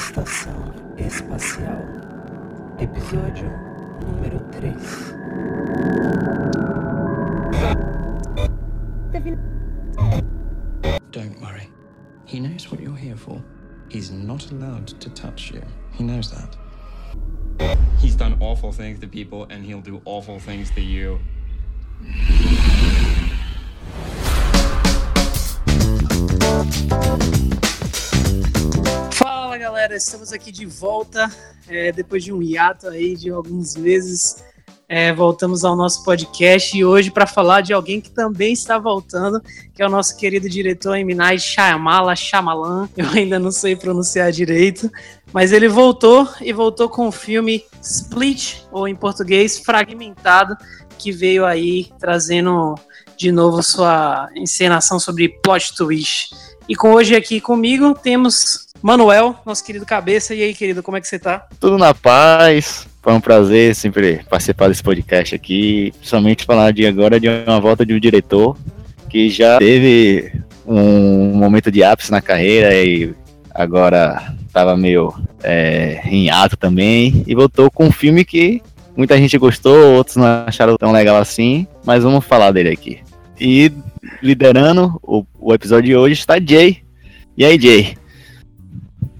Estação Espacial, episódio número 3. Don't worry. He knows what you're here for. He's not allowed to touch you. He knows that. He's done awful things to people and he'll do awful things to you. Estamos aqui de volta é, depois de um hiato aí de alguns meses. É, voltamos ao nosso podcast e hoje para falar de alguém que também está voltando, que é o nosso querido diretor Eminai Shyamala Shyamalan. Eu ainda não sei pronunciar direito, mas ele voltou e voltou com o filme Split, ou em português Fragmentado, que veio aí trazendo de novo sua encenação sobre plot twist. E com hoje aqui comigo temos Manuel, nosso querido cabeça. E aí, querido, como é que você tá? Tudo na paz. Foi um prazer sempre participar desse podcast aqui. Principalmente falar de agora de uma volta de um diretor que já teve um momento de ápice na carreira e agora estava meio é, em ato também. E voltou com um filme que muita gente gostou, outros não acharam tão legal assim. Mas vamos falar dele aqui. E liderando o, o episódio de hoje está Jay. E aí, Jay?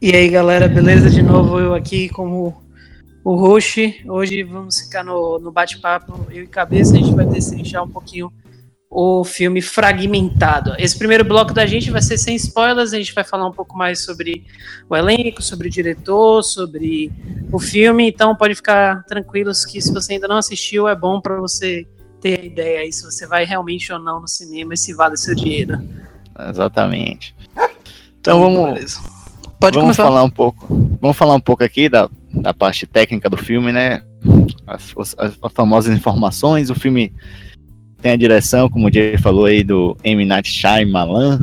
E aí, galera, beleza? De novo eu aqui como o host. Hoje vamos ficar no, no bate-papo, eu e cabeça, a gente vai destrinchar um pouquinho o filme Fragmentado. Esse primeiro bloco da gente vai ser sem spoilers, a gente vai falar um pouco mais sobre o elenco, sobre o diretor, sobre o filme, então pode ficar tranquilos que se você ainda não assistiu, é bom para você ter a ideia aí se você vai realmente ou não no cinema e se vale seu dinheiro. Exatamente. Então vamos, Beleza. Pode vamos começar. falar um pouco. Vamos falar um pouco aqui da, da parte técnica do filme, né? As, as- as famosas informações. O filme tem a direção, como o Jay falou aí, do M. Night Shyamalan,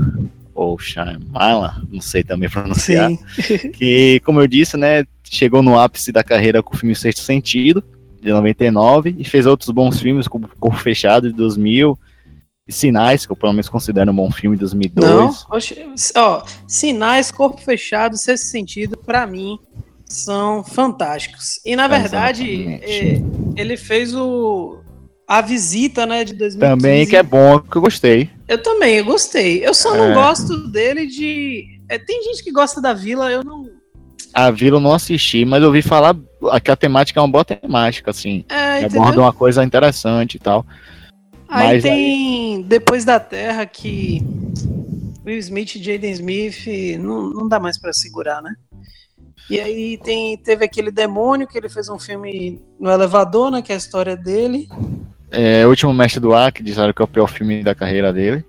ou Shyamalan, não sei também pronunciar. Sim. que, como eu disse, né, chegou no ápice da carreira com o filme Sexto Sentido, de 99, e fez outros bons filmes, como Corpo Fechado, de 2000, e Sinais, que eu pelo menos considero um bom filme, de 2002. Não, oxe, ó, sinais, corpo fechado, sexto sentido, pra mim, são fantásticos. E na verdade, é, ele fez o a visita, né, de 2015. Também que é bom, que eu gostei. Eu também, eu gostei. Eu só não É. gosto dele de. é, tem gente que gosta da Vila, eu não. A Vila eu não assisti, mas eu ouvi falar que a temática é uma boa temática, assim. É, aborda uma coisa interessante e tal. Aí mas tem Depois da Terra que Will Smith e Jaden Smith não, não dá mais pra segurar, né? E aí tem, teve aquele demônio que ele fez um filme no elevador, né? Que é a história dele. É, o Último Mestre do Ar, que disseram que é o pior filme da carreira dele.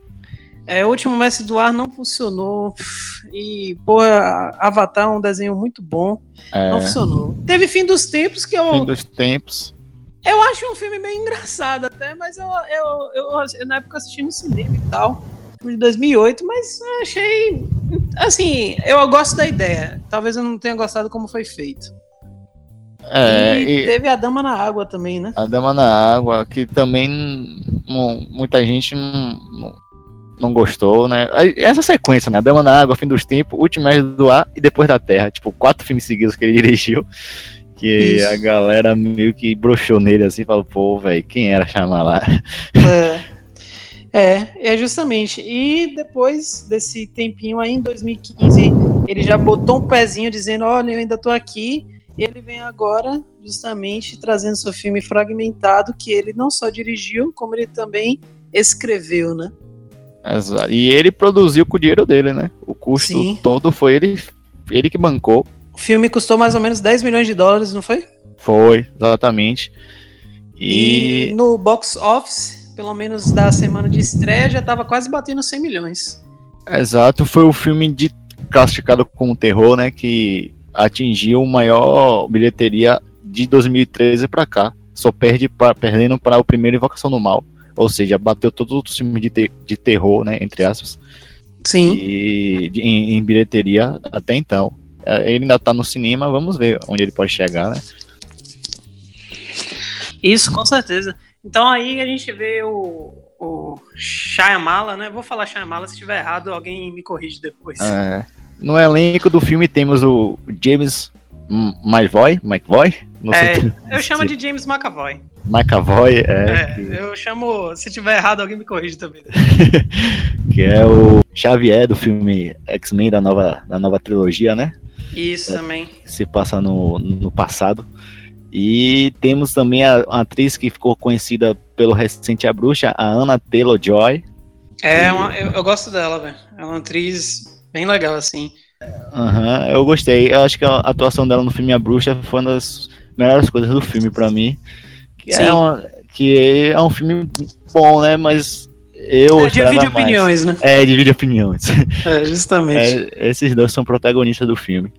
É, o último Mestre do Ar não funcionou. E, porra, Avatar é um desenho muito bom. É, Não funcionou. Teve Fim dos Tempos, que eu, Fim dos Tempos. eu acho um filme meio engraçado até, mas eu, eu, eu, eu na época assisti no cinema e tal. De 2008, mas achei. Assim, eu gosto da ideia. Talvez eu não tenha gostado como foi feito. É, e, e teve a Dama na Água também, né? a Dama na Água, que também não- muita gente não, não, não gostou, né? Essa sequência, né? A Dama na Água, Fim dos Tempos, Último Mestre do Ar e Depois da Terra. Tipo, quatro filmes seguidos que ele dirigiu. Que Isso. a galera meio que broxou nele assim, falou, pô, velho, quem era chamar lá? É. é, é justamente. E depois desse tempinho aí, em 2015, ele já botou um pezinho dizendo: Olha, eu ainda tô aqui. E ele vem agora, justamente, trazendo seu filme fragmentado, que ele não só dirigiu, como ele também escreveu, né? Exato. E ele produziu com o dinheiro dele, né? O custo Sim. todo foi ele, ele que bancou. O filme custou mais ou menos 10 milhões de dólares, não foi? Foi, exatamente. E, E, no box office, pelo menos da semana de estreia, já tava quase batendo 100 milhões. exato, foi o filme de, classificado como terror, né? Que atingiu maior bilheteria de 2013 pra cá. Só perde pra, perdendo para o primeiro Invocação do Mal. Ou seja, bateu todos os outros filmes de, te- de terror, né? Entre aspas. Sim. E de- em, em bilheteria até então. É, Ele ainda tá no cinema, vamos ver onde ele pode chegar, né? Isso, com certeza. Então aí a gente vê o, o Shyamala, né? Vou falar Shyamala, se estiver errado, alguém me corrige depois. É, No elenco do filme temos o James McVoy, McVoy? Não é, sei eu chamo de James McAvoy. McAvoy, é. é que... Eu chamo, se tiver errado, alguém me corrige também. que é o Xavier do filme X-Men da nova, da nova trilogia, né? Isso é, também. Se passa no, no passado. E temos também a, a, atriz que ficou conhecida pelo recente A Bruxa, a Anna Taylor-Joy. É, uma, eu, eu, gosto dela, velho. É uma atriz bem legal, assim. Aham, uhum, eu gostei. Eu acho que a atuação dela no filme A Bruxa foi uma das melhores coisas do filme para mim. Que é, uma, que é um filme bom, né? Mas eu. É, divide mais. opiniões, né? É, divide opiniões. É, justamente. É, esses dois são protagonistas do filme.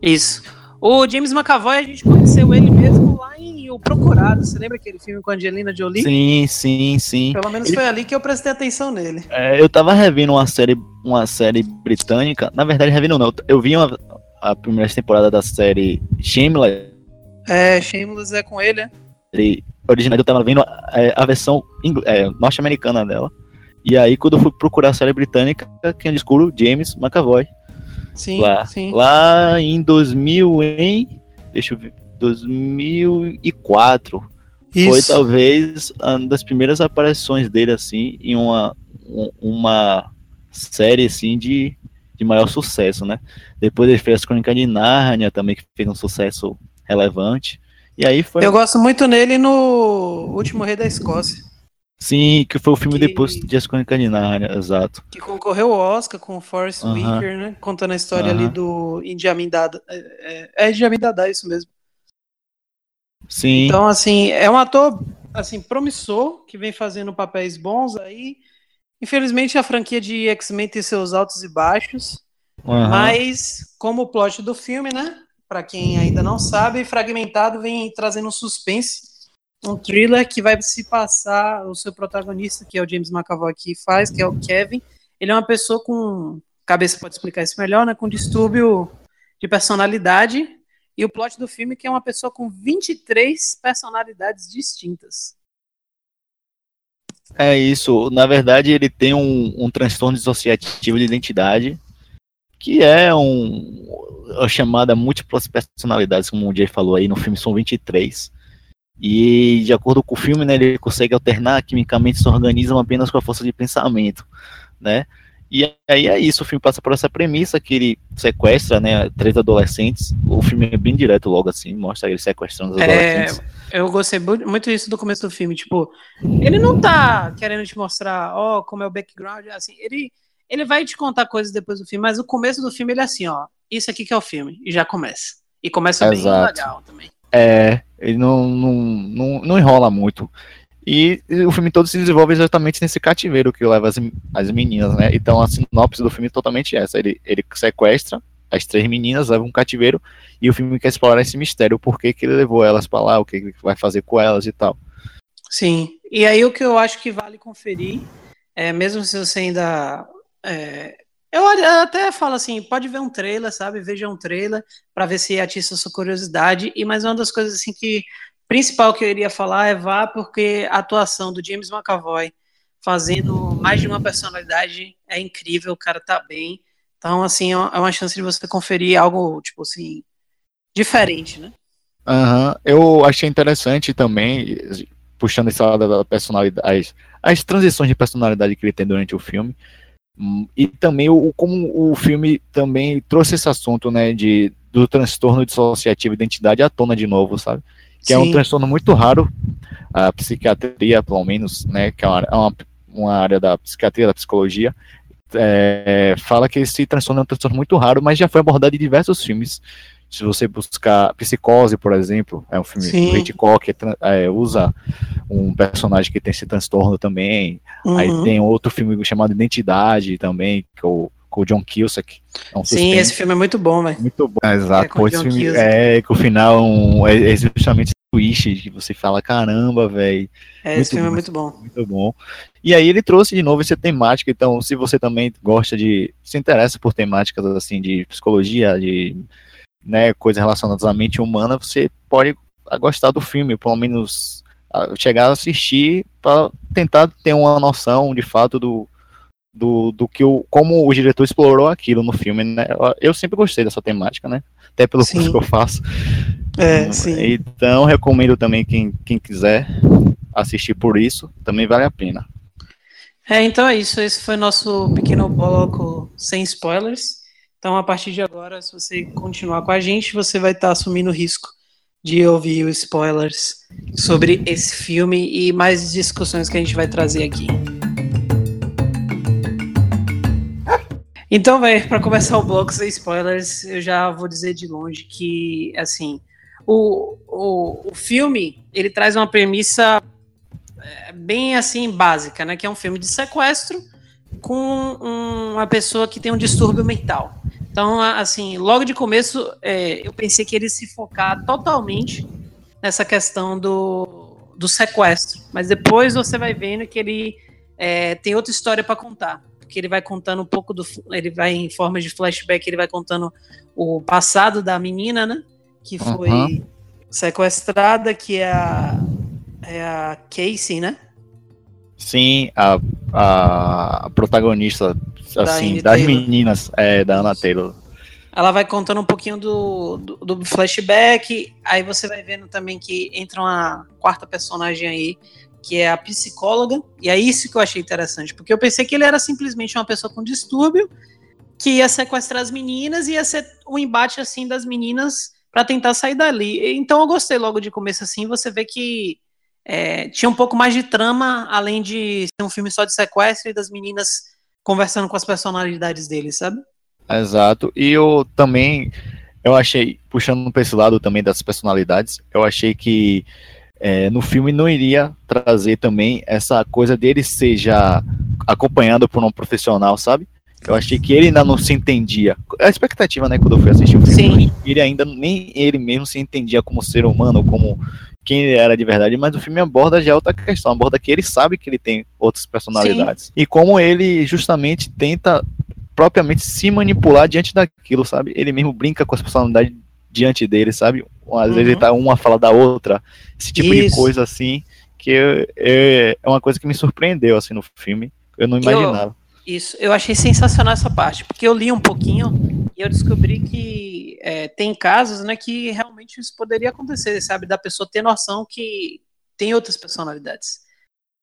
Isso. O James McAvoy, a gente conheceu ele mesmo lá em O Procurado. Você lembra aquele filme com a Angelina Jolie? Sim, sim, sim. Pelo menos ele... foi ali que eu prestei atenção nele. É, eu tava revendo uma série, uma série britânica. Na verdade, revendo não. Eu vi uma, a primeira temporada da série Shameless. É, Shameless é com ele, né? Ele, original, eu tava vendo a, é, a versão é, norte-americana dela. E aí, quando eu fui procurar a série britânica, quem eu descubro? James McAvoy. Sim, lá, sim. Lá em 2000, em. Deixa eu ver. 2004. Isso. Foi talvez uma das primeiras aparições dele, assim, em uma, uma série, assim, de, de maior sucesso, né? Depois ele fez a Crônica de Nárnia também, que fez um sucesso relevante. E aí foi. Eu gosto muito nele no Último Rei da Escócia. Sim, que foi o filme que... depois de As Crônicas de Nárnia, exato. Que concorreu ao Oscar com o Forrest uh -huh. Whitaker, né? Contando a história uh -huh. ali do Idi Amin Dada. É, é, é Idi Amin Dada, isso mesmo. Sim. Então, assim, é um ator assim, promissor, que vem fazendo papéis bons aí. Infelizmente, a franquia de X-Men tem seus altos e baixos. Uhum. Mas, como o plot do filme, né? Para quem ainda não sabe, Fragmentado vem trazendo um suspense um thriller que vai se passar, o seu protagonista, que é o James McAvoy que faz, que é o Kevin, ele é uma pessoa com, cabeça pode explicar isso melhor, né, com distúrbio de personalidade, e o plot do filme é que é uma pessoa com 23 personalidades distintas. É isso, na verdade ele tem um, um transtorno dissociativo de identidade, que é um, a chamada múltiplas personalidades, como o Jay falou aí, no filme são 23, e, de acordo com o filme, né, ele consegue alternar quimicamente seu organismo apenas com a força de pensamento, né? E aí é isso, o filme passa por essa premissa que ele sequestra, né, três adolescentes. O filme é bem direto logo assim, mostra ele sequestrando os é, adolescentes. Eu gostei muito disso do começo do filme, tipo, ele não tá querendo te mostrar, ó, oh, como é o background, assim, ele ele vai te contar coisas depois do filme, mas o começo do filme ele é assim, ó, isso aqui que é o filme, e já começa. E começa Exato. bem legal também. É, ele não, não, não, não enrola muito. E, o filme todo se desenvolve exatamente nesse cativeiro que leva as, as meninas, né? Então a sinopse do filme é totalmente essa. Ele, ele sequestra as três meninas, leva um cativeiro, e o filme quer explorar esse mistério, por que, que ele levou elas para lá, o que ele vai fazer com elas e tal. Sim, e aí o que eu acho que vale conferir, é, mesmo se você ainda é, eu até falo assim, pode ver um trailer, sabe? Veja um trailer para ver se atiça sua curiosidade. E mais uma das coisas assim que principal que eu iria falar é vá porque a atuação do James McAvoy fazendo mais de uma personalidade é incrível, o cara tá bem. Então, assim, é uma chance de você conferir algo, tipo assim, diferente, né? Uhum. Eu achei interessante também, puxando esse lado da personalidade, as, as transições de personalidade que ele tem durante o filme. E também o, como o filme também trouxe esse assunto, né, de, do transtorno dissociativo de identidade à tona de novo, sabe? Que Sim. é um transtorno muito raro, a psiquiatria, pelo menos, né, que é uma, é uma, uma área da psiquiatria, da psicologia, é, fala que esse transtorno é um transtorno muito raro, mas já foi abordado em diversos filmes. Se você buscar Psicose, por exemplo, é um filme Sim. do Hitchcock, que é, usa um personagem que tem esse transtorno também. Uhum. Aí tem outro filme chamado Identidade também, que é o com o John Cusack. É um Sim, esse filme é muito bom, velho. Muito bom, é, exato. É, esse filme é que o final um, é, é justamente twist que você fala, caramba, velho. É, esse filme é bom, é muito bom. Muito bom. E aí ele trouxe de novo essa temática, então se você também gosta de, se interessa por temáticas assim de psicologia, de né, coisas relacionadas à mente humana, você pode gostar do filme, pelo menos chegar a assistir para tentar ter uma noção de fato do, do, do que o como o diretor explorou aquilo no filme, né? Eu, eu sempre gostei dessa temática, né? Até pelo Sim. curso que eu faço. É, sim. Então recomendo também quem, quem quiser assistir por isso, também vale a pena. É, então é isso. Esse foi nosso pequeno bloco sem spoilers. Então, a partir de agora, se você continuar com a gente, você vai estar assumindo o risco de ouvir spoilers sobre esse filme e mais discussões que a gente vai trazer aqui. Então, para começar o bloco sem spoilers, eu já vou dizer de longe que, assim, o, o, o filme, ele traz uma premissa é, bem, assim, básica, né? Que é um filme de sequestro com um- uma pessoa que tem um distúrbio mental. Então, assim, logo de começo, é, eu pensei que ele se focar totalmente nessa questão do, do sequestro. Mas depois você vai vendo que ele é, tem outra história para contar. Porque ele vai contando um pouco do. Ele vai em forma de flashback, ele vai contando o passado da menina, né? Que foi Aham. sequestrada, que é a, é a Casey, né? Sim, a, a protagonista assim, Amy das Taylor. meninas é da Ana Taylor. Ela vai contando um pouquinho do, do, do flashback, aí você vai vendo também que entra uma quarta personagem aí, que é a psicóloga, e é isso que eu achei interessante, porque eu pensei que ele era simplesmente uma pessoa com distúrbio, que ia sequestrar as meninas e ia ser um embate assim das meninas para tentar sair dali. Então eu gostei logo de começo assim, você vê que é, tinha um pouco mais de trama, além de ser um filme só de sequestro e das meninas conversando com as personalidades deles, sabe? Exato. E eu também, eu achei, puxando para esse lado também das personalidades, eu achei que é, no filme não iria trazer também essa coisa dele seja acompanhado por um profissional, sabe? Eu achei que ele ainda não se entendia. A expectativa, né, quando eu fui assistir o filme, Sim. ele ainda nem ele mesmo se entendia como ser humano, como quem ele era de verdade, mas o filme aborda já outra questão, aborda que ele sabe que ele tem outras personalidades. E como ele justamente tenta propriamente se manipular diante daquilo, sabe? Ele mesmo brinca com as personalidades diante dele, sabe? Às Uhum. vezes ele tá uma fala da outra, esse tipo de Isso. coisa assim, que eu- é, é uma coisa que me surpreendeu assim no filme. Eu não Eu- imaginava. Isso, eu achei sensacional essa parte, porque eu li um pouquinho e eu descobri que é, tem casos né, que realmente isso poderia acontecer, sabe? Da pessoa ter noção que tem outras personalidades.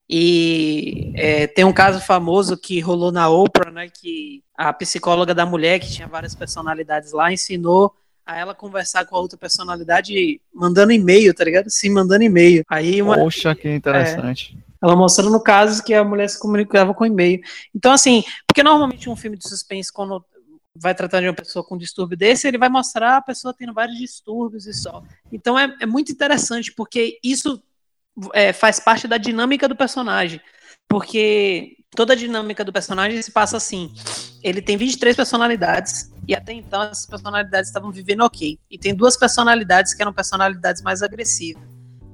E é, tem um caso famoso que rolou na Oprah, né? Que a psicóloga da mulher, que tinha várias personalidades lá, ensinou a ela conversar com a outra personalidade mandando e-mail, tá ligado? Sim, mandando e-mail. Aí uma, Poxa, que interessante. Ela mostrando casos que a mulher se comunicava com e-mail. Então, assim, porque normalmente um filme de suspense, quando vai tratar de uma pessoa com distúrbio desse, ele vai mostrar a pessoa tendo vários distúrbios e só. Então é, é muito interessante, porque isso é, faz parte da dinâmica do personagem. Porque toda a dinâmica do personagem se passa assim. Ele tem 23 personalidades, e até então essas personalidades estavam vivendo ok. E tem duas personalidades que eram personalidades mais agressivas.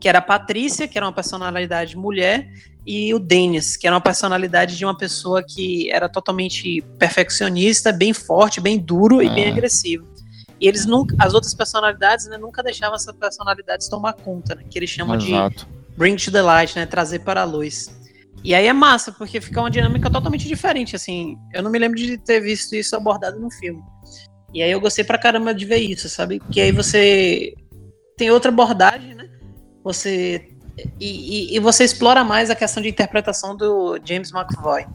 Que era a Patrícia, que era uma personalidade mulher, e o Dennis, que era uma personalidade de uma pessoa que era totalmente perfeccionista, bem forte, bem duro e bem Ah. agressivo. E eles nunca, as outras personalidades, né, nunca deixavam essas personalidades tomar conta, né, que eles chamam de Exato. bring to the light, né, trazer para a luz. E aí é massa, porque fica uma dinâmica totalmente diferente, assim. Eu não me lembro de ter visto isso abordado no filme. E aí eu gostei pra caramba de ver isso, sabe? Porque aí você tem outra abordagem, né? Você e, e- e você explora mais a questão de interpretação do James McAvoy.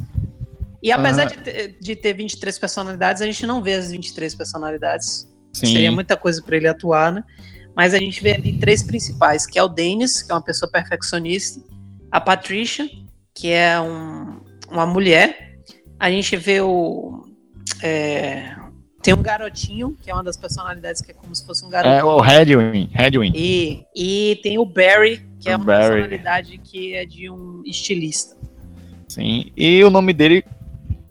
E apesar Ah. de, ter, de ter 23 personalidades, a gente não vê as 23 personalidades. Sim. Seria muita coisa para ele atuar, né? Mas a gente vê ali três principais, que é o Dennis, que é uma pessoa perfeccionista, a Patricia, que é um- uma mulher. A gente vê o. é, tem um garotinho, que é uma das personalidades que é como se fosse um garoto. É o Redwin, Redwin. E, e tem o Barry, que é uma Barry. personalidade que é de um estilista. Sim. E o nome dele,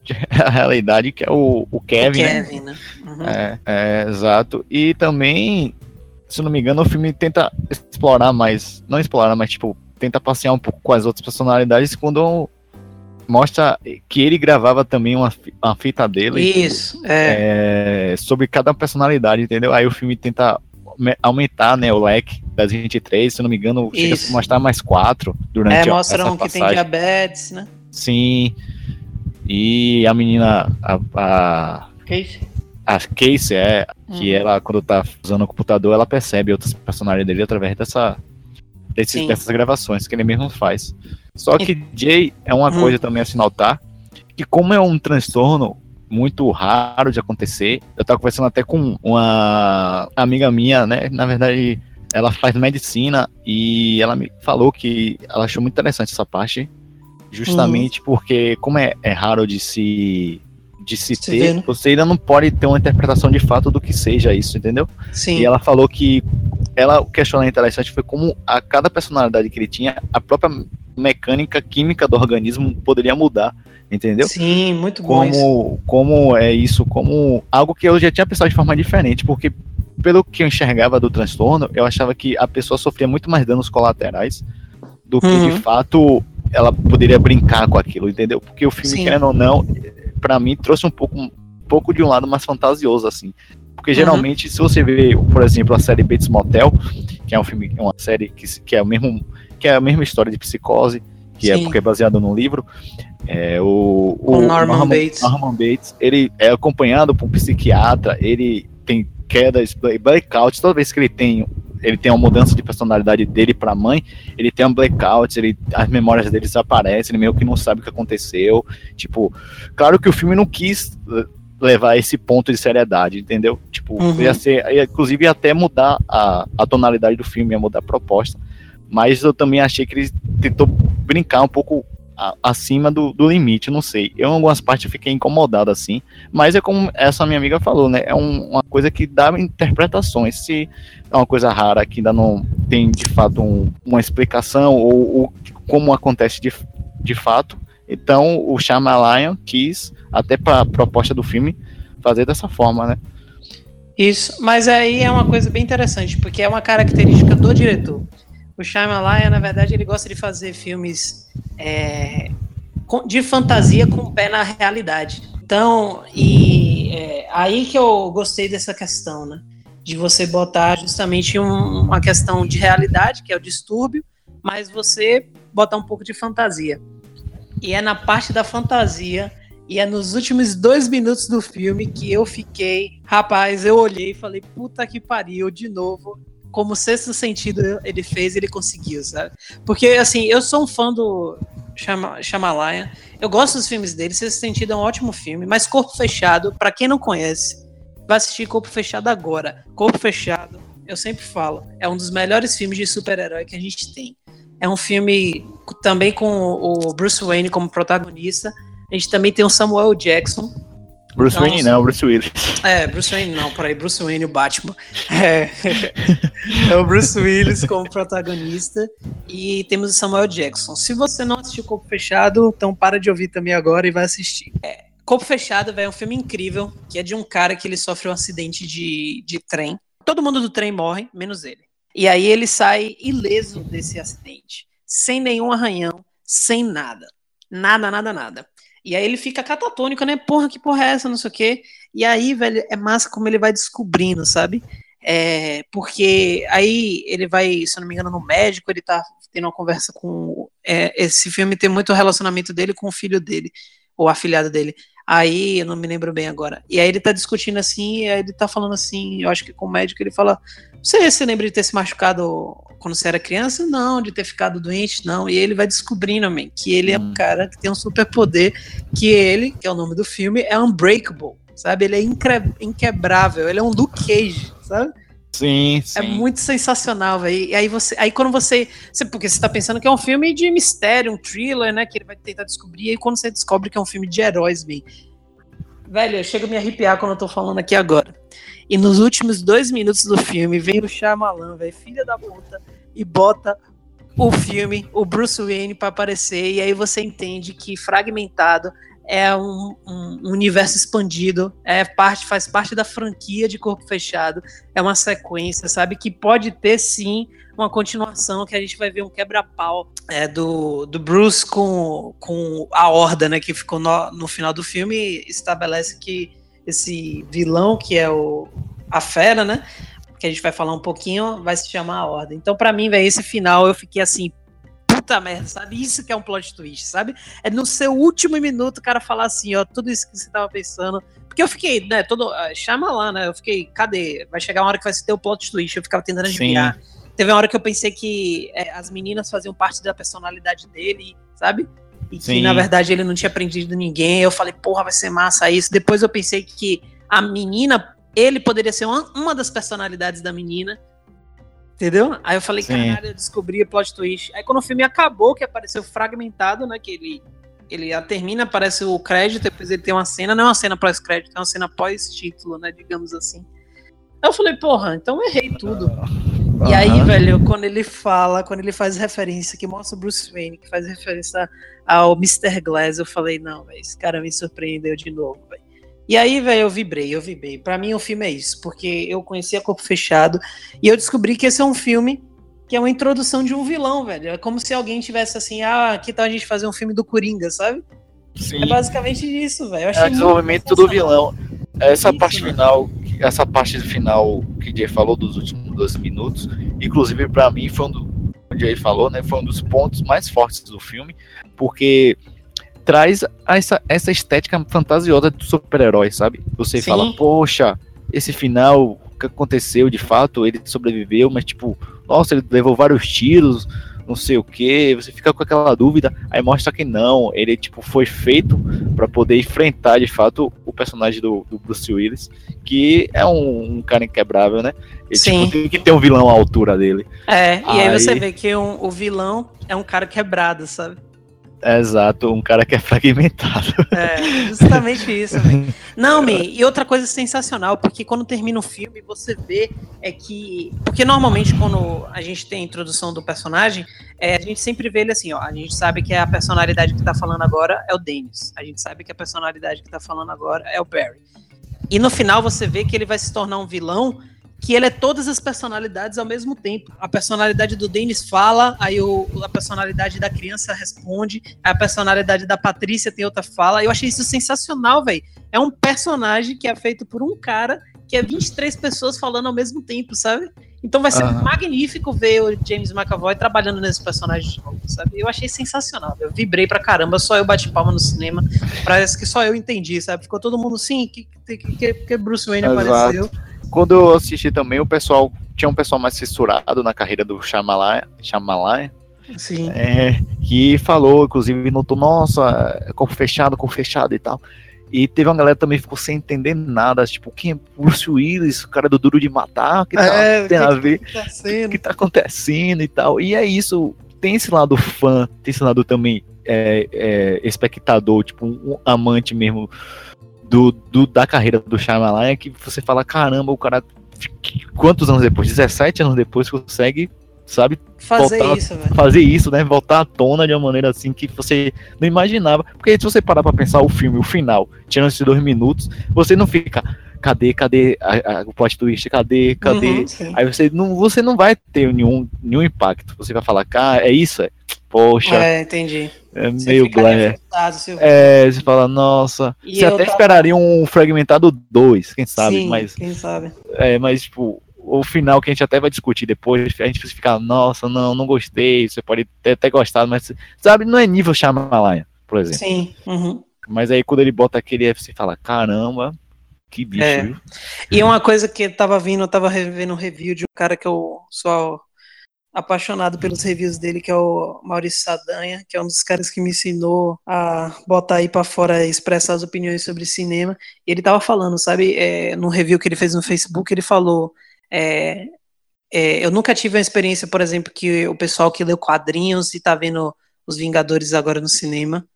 a realidade, que é o, o Kevin, o né? Kevin, né? Uhum. É, é, exato. E também, se não me engano, o filme tenta explorar mais, não explorar, mas tipo, tenta passear um pouco com as outras personalidades quando mostra que ele gravava também uma, uma fita dele Isso, é. é, sobre cada personalidade, entendeu? Aí o filme tenta me- aumentar, né, o leque das 23, se não me engano, chega Isso. a mostrar mais quatro durante É, a- mostram essa que tem passagem. diabetes, né? Sim. E a menina, a, a, Casey? a Casey, é, que Hum. ela, quando tá usando o computador, ela percebe outras personagens dele através dessa, desses- dessas gravações que ele mesmo faz. Só que Jay é uma Hum. coisa também a se notar, que como é um transtorno muito raro de acontecer, eu tava conversando até com uma amiga minha, né, na verdade, ela faz medicina e ela me falou que ela achou muito interessante essa parte, justamente porque como é, é raro de se de se Se ter, ver, né? você ainda não pode ter uma interpretação de fato do que seja isso, entendeu? Sim. E ela falou que ela o questionamento interessante foi como a cada personalidade que ele tinha, a própria mecânica química do organismo poderia mudar, entendeu? Sim, muito bom isso. Como, como é isso, como algo que eu já tinha pensado de forma diferente, porque pelo que eu enxergava do transtorno, eu achava que a pessoa sofria muito mais danos colaterais do que Uhum. de fato ela poderia brincar com aquilo, entendeu? Porque o filme, Sim. querendo ou não, pra mim trouxe um pouco, um pouco de um lado mais fantasioso, assim. Porque Uhum. geralmente, se você vê, por exemplo, a série Bates Motel, que é um filme, é uma série que, que é o mesmo, que é a mesma história de psicose, que é Sim. porque é baseado num livro, é o, o Com Norman Bates. Norman Bates, ele é acompanhado por um psiquiatra, ele tem quedas, blackouts, toda vez que ele tem ele tem uma mudança de personalidade dele pra mãe, ele tem um blackout, ele, as memórias dele desaparecem, ele meio que não sabe o que aconteceu. Tipo, claro que o filme não quis levar esse ponto de seriedade, entendeu? Tipo, Uhum. ia ser, ia, inclusive ia até mudar a, a tonalidade do filme, ia mudar a proposta. Mas eu também achei que ele tentou brincar um pouco a- acima do, do limite, não sei. Eu, em algumas partes, fiquei incomodado assim. Mas é como essa minha amiga falou, né? É um- uma coisa que dá interpretações. Se é uma coisa rara que ainda não tem de fato um- uma explicação ou, ou como acontece de, de fato, então o Shyamalan quis, até para a proposta do filme, fazer dessa forma, né? Isso, mas aí é uma coisa bem interessante, porque é uma característica do diretor. O Shyamalan, na verdade, ele gosta de fazer filmes é, de fantasia com o pé na realidade. Então, e é, aí que eu gostei dessa questão, né? De você botar justamente um- uma questão de realidade, que é o distúrbio, mas você botar um pouco de fantasia. E é na parte da fantasia e é nos últimos dois minutos do filme que eu fiquei. Rapaz, eu olhei e falei, puta que pariu, de novo. Como sexto sentido ele fez, ele conseguiu, sabe? Porque, assim, eu sou um fã do Shyamalan. Eu gosto dos filmes dele. Sexto sentido é um ótimo filme. Mas Corpo Fechado, pra quem não conhece, vai assistir Corpo Fechado agora. Corpo Fechado, eu sempre falo, é um dos melhores filmes de super-herói que a gente tem. É um filme também com o Bruce Wayne como protagonista. A gente também tem o Samuel Jackson. Bruce Então, Wayne não, Bruce Willis. É, Bruce Wayne não, por aí, Bruce Wayne, o Batman. É, é o Bruce Willis como protagonista. E temos o Samuel Jackson. Se você não assistiu Corpo Fechado, então para de ouvir também agora e vai assistir. É, Corpo Fechado, velho, é um filme incrível, que é de um cara que ele sofre um acidente de, de trem. Todo mundo do trem morre, menos ele. E aí ele sai ileso desse acidente, sem nenhum arranhão, sem nada. Nada, nada, nada. E aí ele fica catatônico, né? Porra, que porra é essa? Não sei o quê. E aí, velho, é massa como ele vai descobrindo, sabe? É, porque aí ele vai, se eu não me engano, no médico, ele tá tendo uma conversa com. é, esse filme tem muito relacionamento dele com o filho dele, ou afilhada dele. Aí, eu não me lembro bem agora. E aí ele tá discutindo assim, e aí ele tá falando assim, eu acho que com o médico ele fala: Você se lembra de ter se machucado quando você era criança? Não, de ter ficado doente, não. E ele vai descobrindo, man, que ele é um Hum. cara que tem um superpoder, que ele, que é o nome do filme, é unbreakable, sabe? Ele é inquebrável, ele é um Luke Cage, sabe? Sim, sim. É muito sensacional, velho. E aí você, aí quando você, você, porque você tá pensando que é um filme de mistério, um thriller, né, que ele vai tentar descobrir, e aí quando você descobre que é um filme de heróis, bem. Velho, eu chego a me arrepiar quando eu tô falando aqui agora. E nos últimos dois minutos do filme, vem o Shyamalan, velho, filha da puta, e bota o filme, o Bruce Wayne pra aparecer, e aí você entende que Fragmentado é um, um universo expandido, é parte, faz parte da franquia de Corpo Fechado, é uma sequência, sabe? Que pode ter sim uma continuação, que a gente vai ver um quebra-pau é, do, do Bruce com, com a Horda, né? Que ficou no, no final do filme, estabelece que esse vilão, que é o a Fera, né? Que a gente vai falar um pouquinho, vai se chamar a Horda. Então, pra mim, velho, esse final eu fiquei assim, puta merda, sabe? Isso que é um plot twist, sabe? É no seu último minuto o cara falar assim, ó, tudo isso que você tava pensando. Porque eu fiquei, né, todo. ah, Chama lá, né? Eu fiquei, cadê? Vai chegar uma hora que vai ter o plot twist. Eu ficava tentando Sim. adivinhar. Teve uma hora que eu pensei que é, as meninas faziam parte da personalidade dele, sabe? E que, Sim. na verdade, ele não tinha aprendido ninguém. Eu falei, porra, vai ser massa isso. Depois eu pensei que a menina, ele poderia ser uma, uma das personalidades da menina. Entendeu? Aí eu falei, Sim. caralho, eu descobri plot twist. Aí quando o filme acabou, que apareceu fragmentado, né? Que ele, ele a termina, aparece o crédito, depois ele tem uma cena, não é uma cena pós-crédito, é uma cena pós-título, né? Digamos assim. Aí eu falei, porra, então eu errei tudo. E aí, Aham. velho, quando ele fala, quando ele faz referência, que mostra o Bruce Wayne, que faz referência ao Mr. Glass, eu falei, não, velho, esse cara me surpreendeu de novo, velho. E aí, velho, eu vibrei, eu vibrei. Pra mim, o filme é isso, porque eu conhecia Corpo Fechado e eu descobri que esse é um filme que é uma introdução de um vilão, velho. É como se alguém tivesse assim, ah, que tal a gente fazer um filme do Coringa, sabe? Sim. É basicamente isso, velho. É o desenvolvimento do vilão. Essa Isso, parte mano. final, essa parte final que o Jay falou dos últimos 12 minutos, inclusive pra mim foi um do, o Jay falou, né, foi um dos pontos mais fortes do filme, porque traz essa, essa estética fantasiosa do super-herói, sabe? Você Sim. fala, poxa, esse final, que aconteceu de fato, ele sobreviveu, mas tipo, nossa, ele levou vários tiros, não sei o que, você fica com aquela dúvida, aí mostra que não, ele tipo foi feito para poder enfrentar de fato o personagem do, do Bruce Willis, que é um, um cara inquebrável, né? Ele Sim. tipo, tem que ter um vilão à altura dele. É, e aí, Aí- você vê que um- o vilão é um cara quebrado, sabe? Exato, um cara que é fragmentado. É, justamente isso. Não, Mi, e outra coisa sensacional, porque quando termina o filme, você vê é que. Porque normalmente, quando a gente tem a introdução do personagem, é, a gente sempre vê ele assim, ó. A gente sabe que a personalidade que tá falando agora é o Dennis. A gente sabe que a personalidade que tá falando agora é o Barry. E no final você vê que ele vai se tornar um vilão que ele é todas as personalidades ao mesmo tempo. A personalidade do Dennis fala, aí o, a personalidade da criança responde, a personalidade da Patrícia tem outra fala. Eu achei isso sensacional, velho. É um personagem que é feito por um cara que é 23 pessoas falando ao mesmo tempo, sabe? Então vai ser Aham. magnífico ver o James McAvoy trabalhando nesse personagem de novo, sabe? Eu achei sensacional. Eu vibrei pra caramba, só eu bati palma no cinema. Parece que só eu entendi, sabe? Ficou todo mundo sim, que, que, que, que Bruce Wayne Exato. apareceu. Quando eu assisti também, o pessoal tinha um pessoal mais fissurado na carreira do Shyamalan, Shyamalan Sim. é, que falou, inclusive, notou, nossa, é corpo fechado, corpo fechado e tal. E teve uma galera que também ficou sem entender nada, tipo, quem é Bruce Willis, o cara do Duro de Matar, que tá, É, tem que- a ver, Tá o que tá acontecendo e tal. E é isso, tem esse lado fã, tem esse lado também é, é, espectador, tipo, um amante mesmo do, do- da carreira do Shyamalan, que você fala, caramba, o cara, quantos anos depois? 17 anos depois consegue, sabe, Fazer voltar- isso, velho. fazer isso, né? Voltar à tona de uma maneira assim que você não imaginava. Porque se você parar pra pensar o filme, o final, tirando esses dois minutos, você não fica, cadê, cadê a- a- o plot twist? Cadê, cadê? Uhum. Aí você não, você não vai ter nenhum, nenhum impacto. Você vai falar, cara, é isso? É? Poxa, é, É, entendi. Você meio eu- É, você fala, nossa. E você até tava- esperaria um fragmentado 2, quem sabe, Sim, mas quem sabe. é, mas, tipo, o final que a gente até vai discutir depois, a gente fica, nossa, não, não gostei, você pode ter até gostado, mas, sabe, não é nível Shyamalan, por exemplo. Sim. uhum. Mas aí quando ele bota aquele, você fala, caramba, que bicho, É. E uma coisa que tava vindo, eu tava revendo um review de um cara que eu sou apaixonado pelos reviews dele, que é o Maurício Sadanha, que é um dos caras que me ensinou a botar aí pra fora expressar as opiniões sobre cinema. E ele tava falando, sabe, é, no review que ele fez no Facebook, ele falou. é, é, eu nunca tive uma experiência, por exemplo, que o pessoal que leu quadrinhos e tá vendo os Vingadores agora no cinema,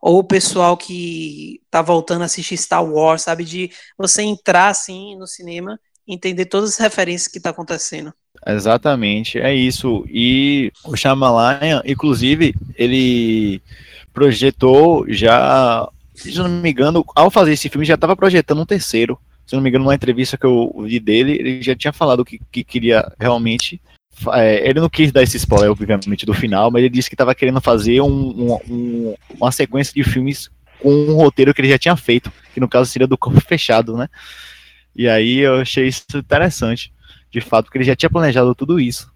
ou o pessoal que tá voltando a assistir Star Wars, sabe, de você entrar assim no cinema entender todas as referências que tá acontecendo. Exatamente, é isso. E o Shyamalan, inclusive, ele projetou já, se não me engano, ao fazer esse filme, já estava projetando um terceiro. Se não me engano, numa entrevista que eu vi dele, ele já tinha falado que, que queria realmente. é, ele não quis dar esse spoiler, obviamente, do final, mas ele disse que estava querendo fazer um- um- uma sequência de filmes com um roteiro que ele já tinha feito, que no caso seria do corpo fechado, né? E aí eu achei isso interessante, de fato, porque ele já tinha planejado tudo isso.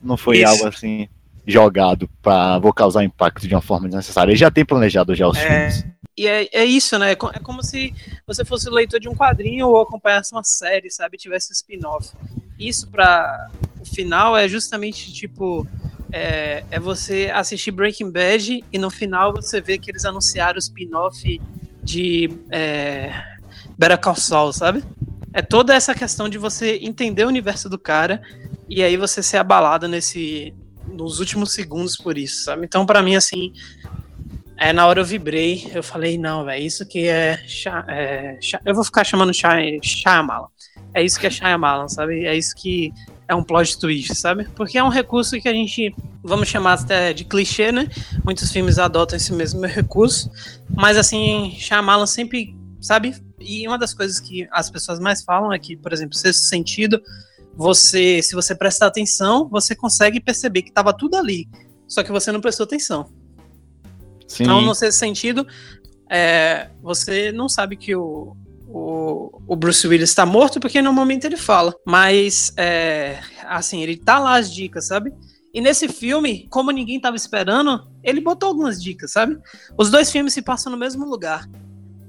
Não foi Isso. algo assim. jogado pra vou causar impacto de uma forma desnecessária. Ele já tem planejado já os É. filmes. E é, é isso, né? É é como se você fosse leitor de um quadrinho ou acompanhasse uma série, sabe? Tivesse um spin-off. Isso pra o final é justamente tipo. É, é você assistir Breaking Bad e no final você vê que eles anunciaram o spin-off de é, Better Call Saul, sabe? É toda essa questão de você entender o universo do cara e aí você ser abalado nesse nos últimos segundos por isso, sabe? Então, pra mim, assim, é, na hora eu vibrei, eu falei, não, velho, isso que é, é, Eu vou ficar chamando Shy- Shyamalan. É isso que é Shyamalan, sabe? É isso que é um plot twist, sabe? Porque é um recurso que a gente, vamos chamar até de clichê, né? Muitos filmes adotam esse mesmo recurso. Mas, assim, Shyamalan sempre, sabe? E uma das coisas que as pessoas mais falam é que, por exemplo, sexto sentido, você, se você prestar atenção, você consegue perceber que tava tudo ali. Só que você não prestou atenção. Sim. Então, no sexto sentido, é, você não sabe que o, o, o Bruce Willis está morto, porque no momento ele fala. Mas, é, assim, ele tá lá as dicas, sabe? E nesse filme, como ninguém tava esperando, ele botou algumas dicas, sabe? Os dois filmes se passam no mesmo lugar.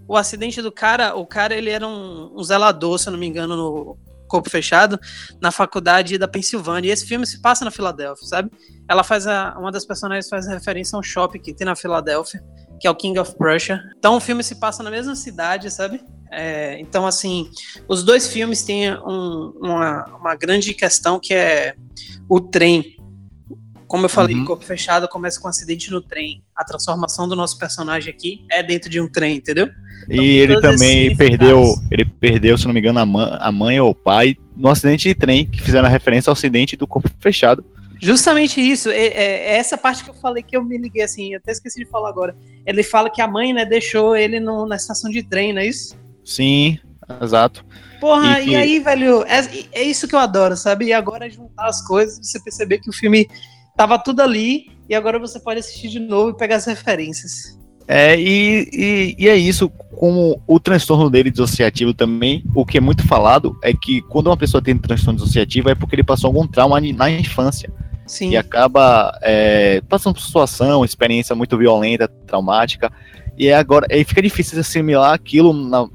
O acidente do cara, o cara ele era um, um zelador, se eu não me engano, no corpo fechado, na faculdade da Pensilvânia. E esse filme se passa na Filadélfia, sabe? Ela faz a, uma das personagens faz referência a um shopping que tem na Filadélfia, que é o King of Prussia. Então o filme se passa na mesma cidade, sabe? É, então, assim, os dois filmes têm um- uma, uma grande questão que é o trem. Como eu falei, Uhum. Corpo Fechado começa com um acidente no trem. A transformação do nosso personagem aqui é dentro de um trem, entendeu? Então, E ele também perdeu, ele perdeu, se não me engano, a, mãe, a mãe ou o pai no acidente de trem, que fizeram referência ao acidente do corpo fechado. Justamente isso, é, é- é essa parte que eu falei que eu me liguei assim, eu até esqueci de falar agora. Ele fala que a mãe, né, deixou ele no- na estação de trem, não é isso? Sim, exato. Porra, E e, aí, velho, é, é isso que eu adoro, sabe? E agora é juntar as coisas, você perceber que o filme tava tudo ali, e agora você pode assistir de novo e pegar as referências. É, e, e, e é isso, como o transtorno dele dissociativo também, o que é muito falado é que quando uma pessoa tem transtorno dissociativo é porque ele passou algum trauma na infância. Sim. e acaba é, passando por situação, experiência muito violenta, traumática, e é agora aí fica difícil assimilar aquilo na,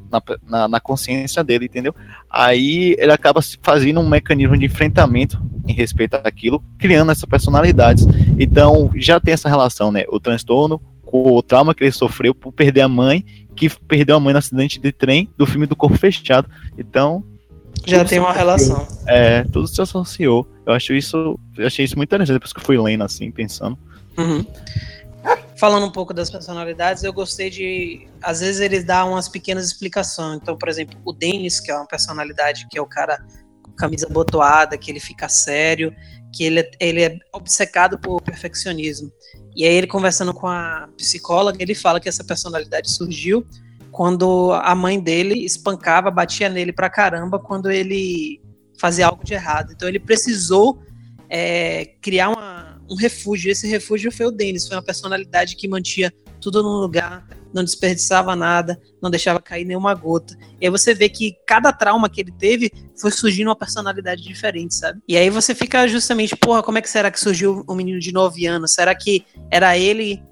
na, na- consciência dele, entendeu? Aí ele acaba fazendo um mecanismo de enfrentamento em respeito àquilo, criando essas personalidades. Então já tem essa relação, né? O transtorno com o trauma que ele sofreu por perder a mãe, que perdeu a mãe no acidente de trem do filme do Corpo Fechado. Então Já tem uma relação. É, tudo se associou. Eu acho isso, eu achei isso muito interessante depois que eu fui lendo assim, pensando. Uhum. Falando um pouco das personalidades, eu gostei de. Às vezes eles dão umas pequenas explicações. Então, por exemplo, o Dennis, que é uma personalidade que é o cara com camisa botoada, que ele fica sério, que ele, é- ele é obcecado por perfeccionismo. E aí, ele conversando com a psicóloga, ele fala que essa personalidade surgiu quando a mãe dele espancava, batia nele pra caramba quando ele fazia algo de errado. Então, ele precisou é, criar uma- um refúgio. Esse refúgio foi o Denis, foi uma personalidade que mantinha tudo no lugar, não desperdiçava nada, não deixava cair nenhuma gota. E aí você vê que cada trauma que ele teve foi surgindo uma personalidade diferente, sabe? E aí você fica justamente, porra, como é que será que surgiu um menino de 9 anos? Será que era ele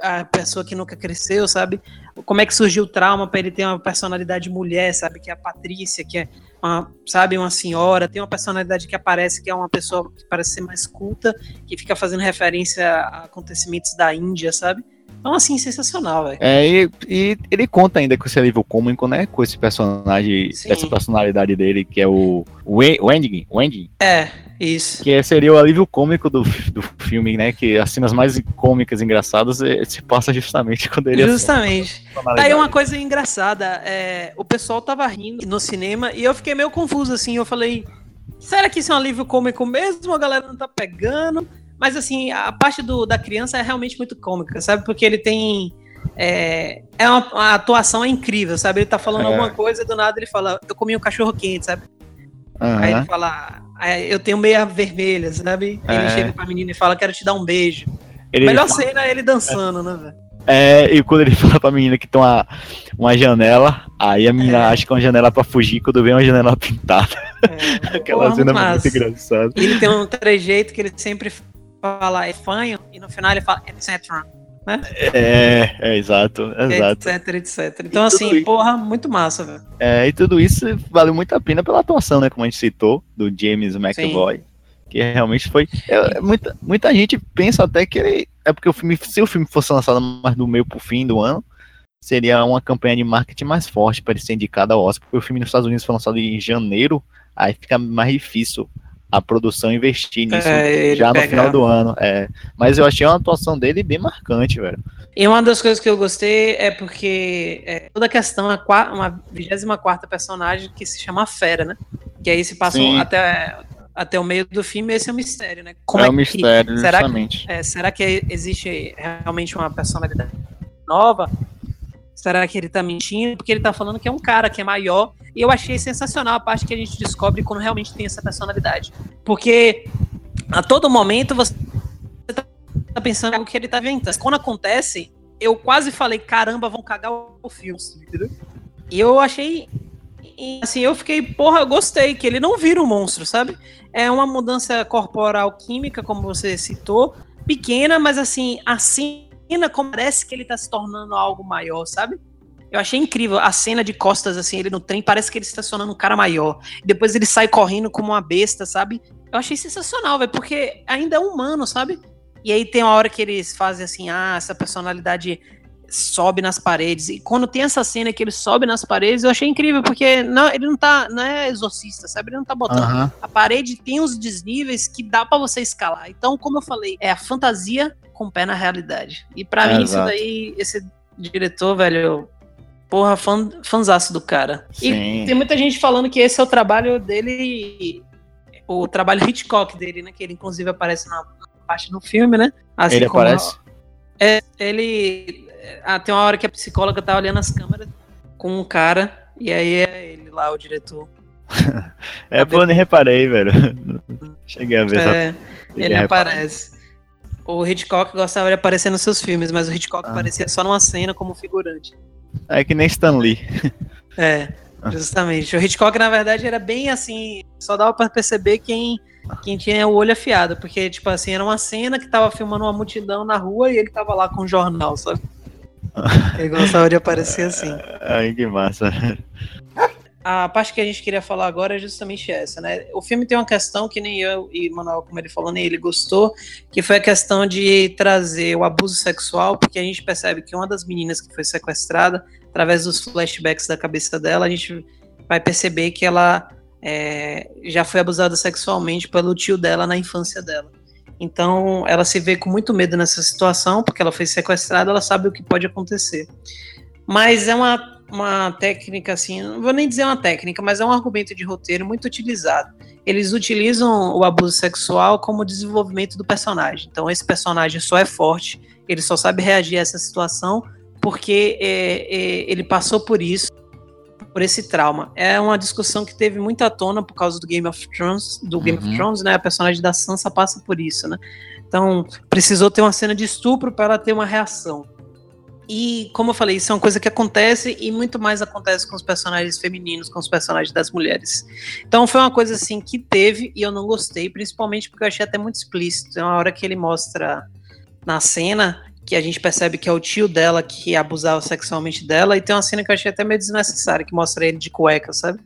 a pessoa que nunca cresceu, sabe? Como é que surgiu o trauma para ele ter uma personalidade mulher, sabe? Que é a Patrícia, que é uma, sabe, uma senhora, tem uma personalidade que aparece que é uma pessoa que parece ser mais culta, que fica fazendo referência a acontecimentos da Índia, sabe? Então, assim, sensacional, velho. É, e, e ele conta ainda com esse alívio cômico, né? Com esse personagem, Sim. essa personalidade dele, que é o We- Wendy, Wendy, É, isso. que seria o alívio cômico do, do filme, né? Que as cenas mais cômicas e engraçadas eh, se passa justamente quando ele Justamente. Tá aí uma coisa engraçada, é, o pessoal tava rindo no cinema e eu fiquei meio confuso, assim, eu falei, será que isso é um alívio cômico mesmo? A galera não tá pegando? Mas, assim, a parte do, da criança é realmente muito cômica, sabe? Porque ele tem... É, é uma, a atuação é incrível, sabe? Ele tá falando É. alguma coisa e do nada ele fala, eu comi um cachorro quente, sabe? Aí Aham. ele fala, "Ah, eu tenho meia vermelha, sabe? Ele É. chega pra menina e fala, quero te dar um beijo. Ele Melhor cena é ele dançando, né, velho? É, e quando ele fala pra menina que tem uma, uma janela, aí a menina É. acha que é uma janela pra fugir quando vem uma janela pintada. É, Aquela porra, cena é massa. muito engraçada. E ele tem um trejeito que ele sempre fala é fanho e no final ele fala etc. Né? É, é exato, exato. Etc, etc. Então, assim, porra, muito massa, velho. É, e tudo isso vale muito a pena pela atuação, né? Como a gente citou, do James McAvoy. Sim. Que realmente foi. É, muita, muita gente pensa até que ele. É porque o filme, se o filme fosse lançado mais do meio pro fim do ano, seria uma campanha de marketing mais forte para ele ser indicado ao Oscar. Porque o filme nos Estados Unidos foi lançado em janeiro, aí fica mais difícil a produção investir nisso é, já no final do ano. É. Mas eu achei uma atuação dele bem marcante, velho. E uma das coisas que eu gostei é porque é, toda a questão, é uma 24 personagem que se chama Fera, né? Que aí se passa até, até o meio do filme, esse é o um mistério, né? Como é, é um mistério, que, será que, é, será que existe realmente uma personalidade nova? Será que ele tá mentindo? Porque ele tá falando que é um cara que é maior. E eu achei sensacional a parte que a gente descobre quando realmente tem essa personalidade. Porque a todo momento você tá pensando o que ele tá inventando. Quando acontece, eu quase falei, caramba, vão cagar o filme, entendeu? E eu achei. Assim, eu fiquei, porra, eu gostei, que ele não vira um monstro, sabe? É uma mudança corporal química, como você citou, pequena, mas assim, assim cena como parece que ele tá se tornando algo maior, sabe? Eu achei incrível a cena de costas, assim, ele no trem, parece que ele está estacionando um cara maior. Depois ele sai correndo como uma besta, sabe? Eu achei sensacional, velho, porque ainda é humano, sabe? E aí tem uma hora que eles fazem assim, ah, essa personalidade sobe nas paredes. E quando tem essa cena que ele sobe nas paredes, eu achei incrível, porque não, ele não tá, não é exorcista, sabe? Ele não tá botando. Uhum. A parede tem os desníveis que dá para você escalar. Então, como eu falei, é a fantasia com o pé na realidade. E para é, mim, exato. isso daí, esse diretor, velho, porra, fã, fãzaço do cara. Sim. E tem muita gente falando que esse é o trabalho dele, o trabalho Hitchcock dele, né? Que ele inclusive aparece na, parte do filme, né? Assim ele aparece? É, ele. Ah, tem uma hora que a psicóloga tá olhando as câmeras com um cara, e aí é ele lá, o diretor. é, pô, nem reparei, velho. Cheguei a ver. É, ele aparece. O Hitchcock gostava de aparecer nos seus filmes, mas o Hitchcock ah. aparecia só numa cena como figurante. É que nem Stan Lee. É, justamente. O Hitchcock, na verdade, era bem assim, só dava para perceber quem, quem tinha o olho afiado, porque, tipo assim, era uma cena que tava filmando uma multidão na rua e ele tava lá com um jornal, sabe? Ele gostava de aparecer assim. Ai, que massa a parte que a gente queria falar agora é justamente essa, né? O filme tem uma questão que nem eu e Manuel, como ele falou, nem ele gostou, que foi a questão de trazer o abuso sexual, porque a gente percebe que uma das meninas que foi sequestrada, através dos flashbacks da cabeça dela, a gente vai perceber que ela é, já foi abusada sexualmente pelo tio dela na infância dela. Então, ela se vê com muito medo nessa situação, porque ela foi sequestrada, ela sabe o que pode acontecer. Mas é uma uma técnica assim, não vou nem dizer uma técnica, mas é um argumento de roteiro muito utilizado. Eles utilizam o abuso sexual como desenvolvimento do personagem. Então esse personagem só é forte, ele só sabe reagir a essa situação porque é, é, ele passou por isso, por esse trauma. É uma discussão que teve muita tona por causa do Game of Thrones, do Game uhum. of Thrones, né? A personagem da Sansa passa por isso, né? Então precisou ter uma cena de estupro para ela ter uma reação. E, como eu falei, isso é uma coisa que acontece e muito mais acontece com os personagens femininos, com os personagens das mulheres. Então foi uma coisa assim que teve e eu não gostei, principalmente porque eu achei até muito explícito. Tem uma hora que ele mostra na cena que a gente percebe que é o tio dela que abusava sexualmente dela, e tem uma cena que eu achei até meio desnecessária, que mostra ele de cueca, sabe?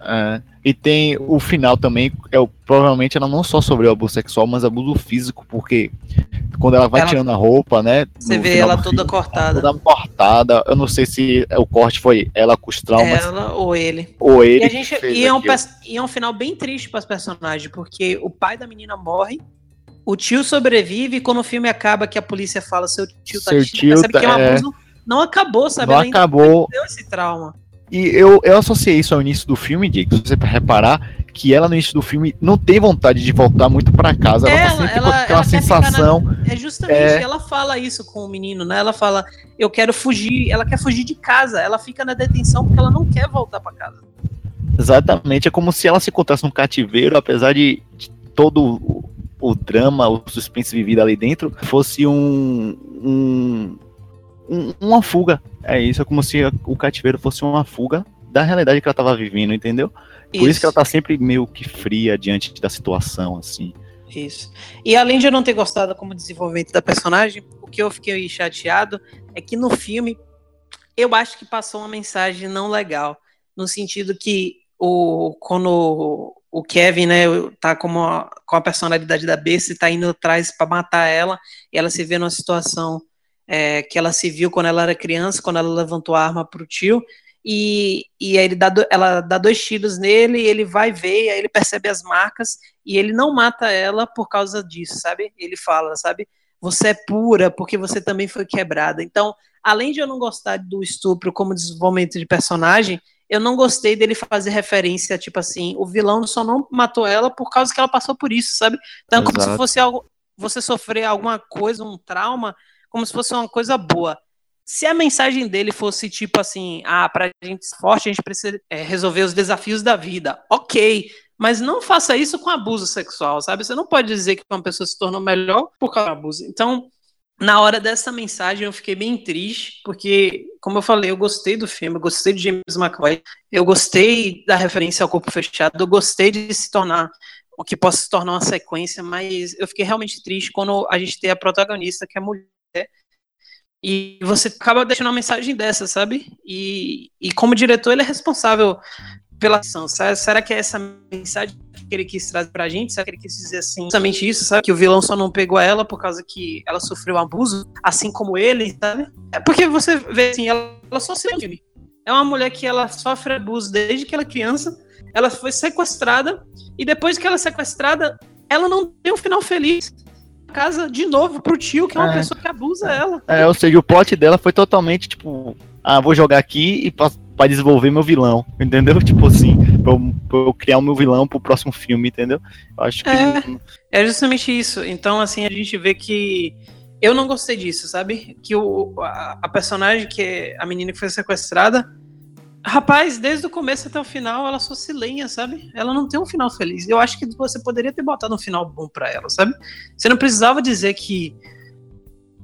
É, e tem o final também, é o, provavelmente ela não só sofreu abuso sexual, mas abuso físico, porque quando ela vai ela, tirando a roupa, né? Você vê ela toda filme, cortada. Toda cortada. Eu não sei se o corte foi ela com os traumas. Ela ou ele. Ou ele. E, gente, e, é um, e é um final bem triste para os personagens, porque o pai da menina morre, o tio sobrevive, e quando o filme acaba, que a polícia fala seu tio tá seu tio percebe tá, que é um abuso. Não acabou, sabe? Não ela acabou. Deu esse trauma. E eu, eu associei isso ao início do filme, Dick, se você reparar, que ela no início do filme não tem vontade de voltar muito para casa. Ela, ela tá sempre ela, com aquela sensação. Na... É justamente, é... ela fala isso com o menino, né? Ela fala, eu quero fugir, ela quer fugir de casa, ela fica na detenção porque ela não quer voltar para casa. Exatamente, é como se ela se encontrasse num cativeiro, apesar de, de todo o, drama, o suspense vivido ali dentro, fosse um, um um, uma fuga. É isso, é como se o cativeiro fosse uma fuga da realidade que ela estava vivendo, entendeu? Por isso. isso que ela tá sempre meio que fria diante da situação, assim. Isso. E além de eu não ter gostado como desenvolvimento da personagem, o que eu fiquei chateado é que no filme eu acho que passou uma mensagem não legal, no sentido que o quando o Kevin, né, tá como a, com a personalidade da besta e tá indo atrás para matar ela, e ela se vê numa situação é, que ela se viu quando ela era criança, quando ela levantou a arma pro tio, e, e aí ele dá, ela dá dois tiros nele, e ele vai ver, aí ele percebe as marcas, e ele não mata ela por causa disso, sabe? Ele fala, sabe? Você é pura porque você também foi quebrada. Então, além de eu não gostar do estupro como desenvolvimento de personagem, eu não gostei dele fazer referência, tipo assim, o vilão só não matou ela por causa que ela passou por isso, sabe? Então, Exato. como se fosse algo, você sofrer alguma coisa, um trauma, como se fosse uma coisa boa se a mensagem dele fosse tipo assim, ah, pra gente ser forte, a gente precisa é, resolver os desafios da vida. Ok, mas não faça isso com abuso sexual, sabe? Você não pode dizer que uma pessoa se tornou melhor por causa do abuso. Então, na hora dessa mensagem, eu fiquei bem triste, porque, como eu falei, eu gostei do filme, eu gostei de James McAvoy, eu gostei da referência ao corpo fechado, eu gostei de se tornar o que possa se tornar uma sequência, mas eu fiquei realmente triste quando a gente tem a protagonista, que é mulher, e você acaba deixando uma mensagem dessa, sabe? E, e como diretor, ele é responsável pela ação. Sabe? Será que é essa mensagem que ele quis trazer pra gente? Será que ele quis dizer assim, justamente isso, sabe? Que o vilão só não pegou ela por causa que ela sofreu abuso, assim como ele, sabe? É porque você vê assim, ela, ela só se filme. É uma mulher que ela sofre abuso desde que ela é criança. Ela foi sequestrada e depois que ela é sequestrada, ela não tem um final feliz casa de novo pro tio, que é uma é. pessoa que abusa ela. É, ou seja, o plot dela foi totalmente tipo, ah, vou jogar aqui e para desenvolver meu vilão, entendeu? Tipo assim, pra eu, pra eu, criar o meu vilão pro próximo filme, entendeu? Eu acho que. É, é justamente isso. Então, assim, a gente vê que. Eu não gostei disso, sabe? Que o, a, a personagem, que é a menina que foi sequestrada, Rapaz, desde o começo até o final, ela só se lenha, sabe? Ela não tem um final feliz. Eu acho que você poderia ter botado um final bom para ela, sabe? Você não precisava dizer que.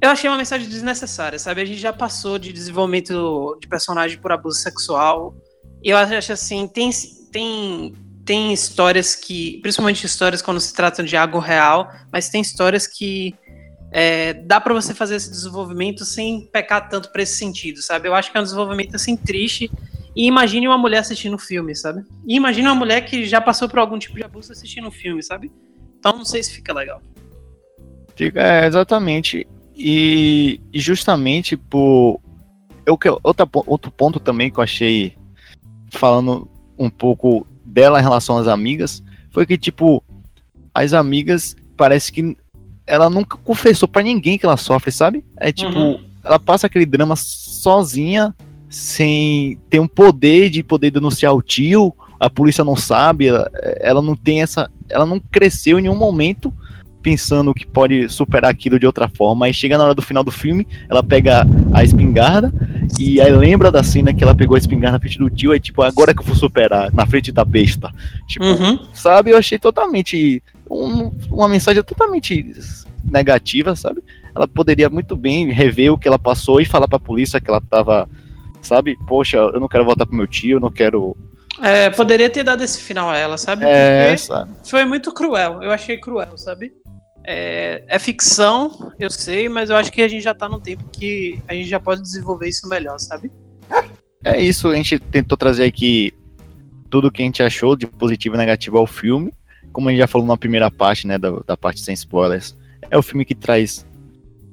Eu achei uma mensagem desnecessária, sabe? A gente já passou de desenvolvimento de personagem por abuso sexual. E eu acho assim, tem, tem, tem histórias que. Principalmente histórias quando se tratam de algo real, mas tem histórias que. É, dá para você fazer esse desenvolvimento sem pecar tanto para esse sentido, sabe? Eu acho que é um desenvolvimento assim triste e imagine uma mulher assistindo um filme, sabe? E imagine uma mulher que já passou por algum tipo de abuso assistindo um filme, sabe? Então não sei se fica legal. Fica, é, exatamente. E, e, justamente por. Eu, outra, outro ponto também que eu achei, falando um pouco dela em relação às amigas, foi que, tipo, as amigas parece que ela nunca confessou para ninguém que ela sofre, sabe? É tipo, uhum. ela passa aquele drama sozinha sem ter um poder de poder denunciar o tio, a polícia não sabe, ela, ela não tem essa, ela não cresceu em nenhum momento pensando que pode superar aquilo de outra forma. Aí chega na hora do final do filme, ela pega a espingarda e aí lembra da cena que ela pegou a espingarda na frente do tio, aí tipo, agora que eu vou superar, na frente da besta. Tipo, uhum. sabe, eu achei totalmente um, uma mensagem totalmente negativa, sabe? Ela poderia muito bem rever o que ela passou e falar para a polícia que ela tava sabe? Poxa, eu não quero voltar pro meu tio, eu não quero. É, poderia ter dado esse final a ela, sabe? É, sabe? Foi muito cruel, eu achei cruel, sabe? É, é, ficção, eu sei, mas eu acho que a gente já tá no tempo que a gente já pode desenvolver isso melhor, sabe? É isso, a gente tentou trazer aqui tudo que a gente achou de positivo e negativo ao filme. Como a gente já falou na primeira parte, né, da, da parte sem spoilers, é o filme que traz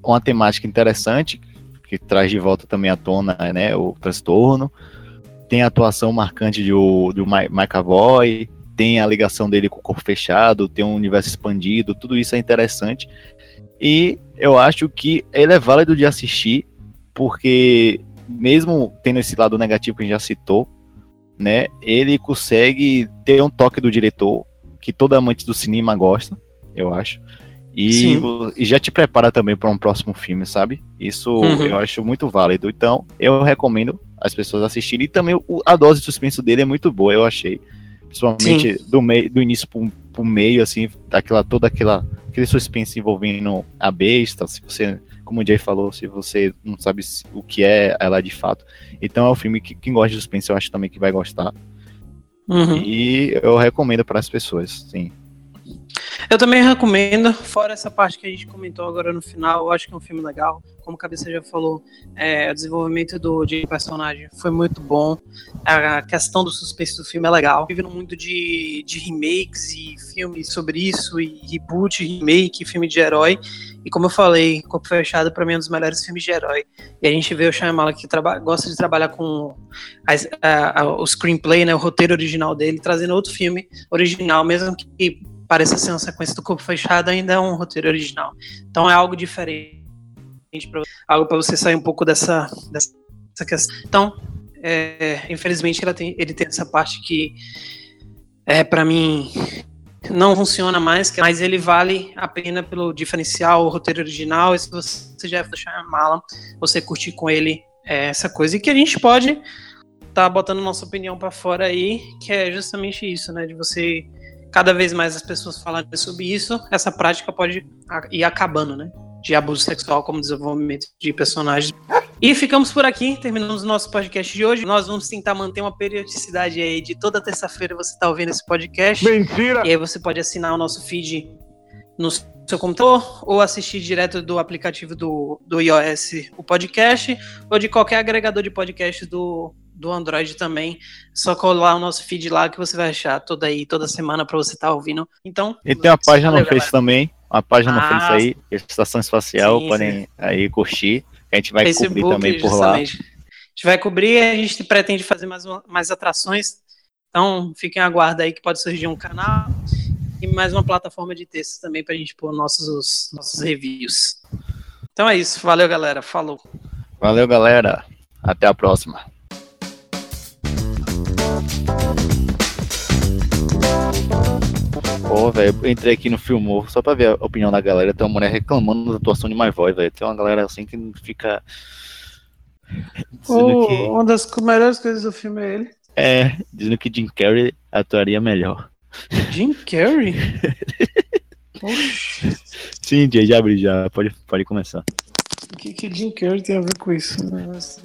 uma temática interessante, que traz de volta também à tona né, o transtorno. Tem a atuação marcante do, do McAvoy, tem a ligação dele com o corpo fechado, tem um universo expandido, tudo isso é interessante. E eu acho que ele é válido de assistir, porque mesmo tendo esse lado negativo que a gente já citou, né, ele consegue ter um toque do diretor que todo amante do cinema gosta, eu acho. E, e, já te prepara também para um próximo filme, sabe? Isso uhum. eu acho muito válido. Então, eu recomendo as pessoas assistirem. E também o, a dose de suspense dele é muito boa, eu achei. Principalmente do, meio, do início pro, pro meio, assim, aquela, toda aquela, aquele suspense envolvendo a besta. Se você, como o Jay falou, se você não sabe o que é ela de fato. Então é um filme que quem gosta de suspense eu acho também que vai gostar. Uhum. E eu recomendo para as pessoas, sim. Eu também recomendo, fora essa parte que a gente comentou agora no final, eu acho que é um filme legal. Como a Cabeça já falou, é, o desenvolvimento do de personagem foi muito bom. A questão do suspense do filme é legal. Vivendo muito de, de remakes e filmes sobre isso, e reboot, remake, filme de herói. E como eu falei, Corpo Fechado para mim é um dos melhores filmes de herói. E a gente vê o Shyamalan que gosta de trabalhar com as, a, a, o screenplay, né, o roteiro original dele, trazendo outro filme original, mesmo que pareça ser uma sequência do Corpo Fechado, ainda é um roteiro original. Então é algo diferente, pra, algo para você sair um pouco dessa, dessa questão. Então, é, infelizmente, tem, ele tem essa parte que, é, para mim, não funciona mais, mas ele vale a pena pelo diferencial, o roteiro original, e se você já deixar a mala, você curtir com ele é, essa coisa. E que a gente pode tá botando nossa opinião para fora aí, que é justamente isso, né? De você cada vez mais as pessoas falarem sobre isso, essa prática pode ir acabando, né? De abuso sexual como desenvolvimento de personagens. E ficamos por aqui, terminamos o nosso podcast de hoje. Nós vamos tentar manter uma periodicidade aí de toda terça-feira você está ouvindo esse podcast. Mentira! E aí você pode assinar o nosso feed no seu computador ou assistir direto do aplicativo do, do iOS o podcast ou de qualquer agregador de podcast do, do Android também. Só colar o nosso feed lá que você vai achar toda aí, toda semana para você estar tá ouvindo. Então. E tem uma página no Face também. Uma página ah, no Face aí, Estação Espacial, sim, podem sim. aí curtir. A gente vai Facebook, cobrir também por lá. A gente vai cobrir e a gente pretende fazer mais, mais atrações. Então, fiquem aguardo aí que pode surgir um canal e mais uma plataforma de textos também para a gente pôr nossos, nossos reviews. Então é isso. Valeu, galera. Falou. Valeu, galera. Até a próxima. Pô, velho, eu entrei aqui no Filmou só pra ver a opinião da galera. Tem uma mulher reclamando da atuação de My Voice, velho. Tem uma galera assim que fica. Oh, que... Uma das melhores coisas do filme é ele. É, dizendo que Jim Carrey atuaria melhor. Jim Carrey? Sim, já abre já. Pode, pode começar. O que, que Jim Carrey tem a ver com isso? Nossa,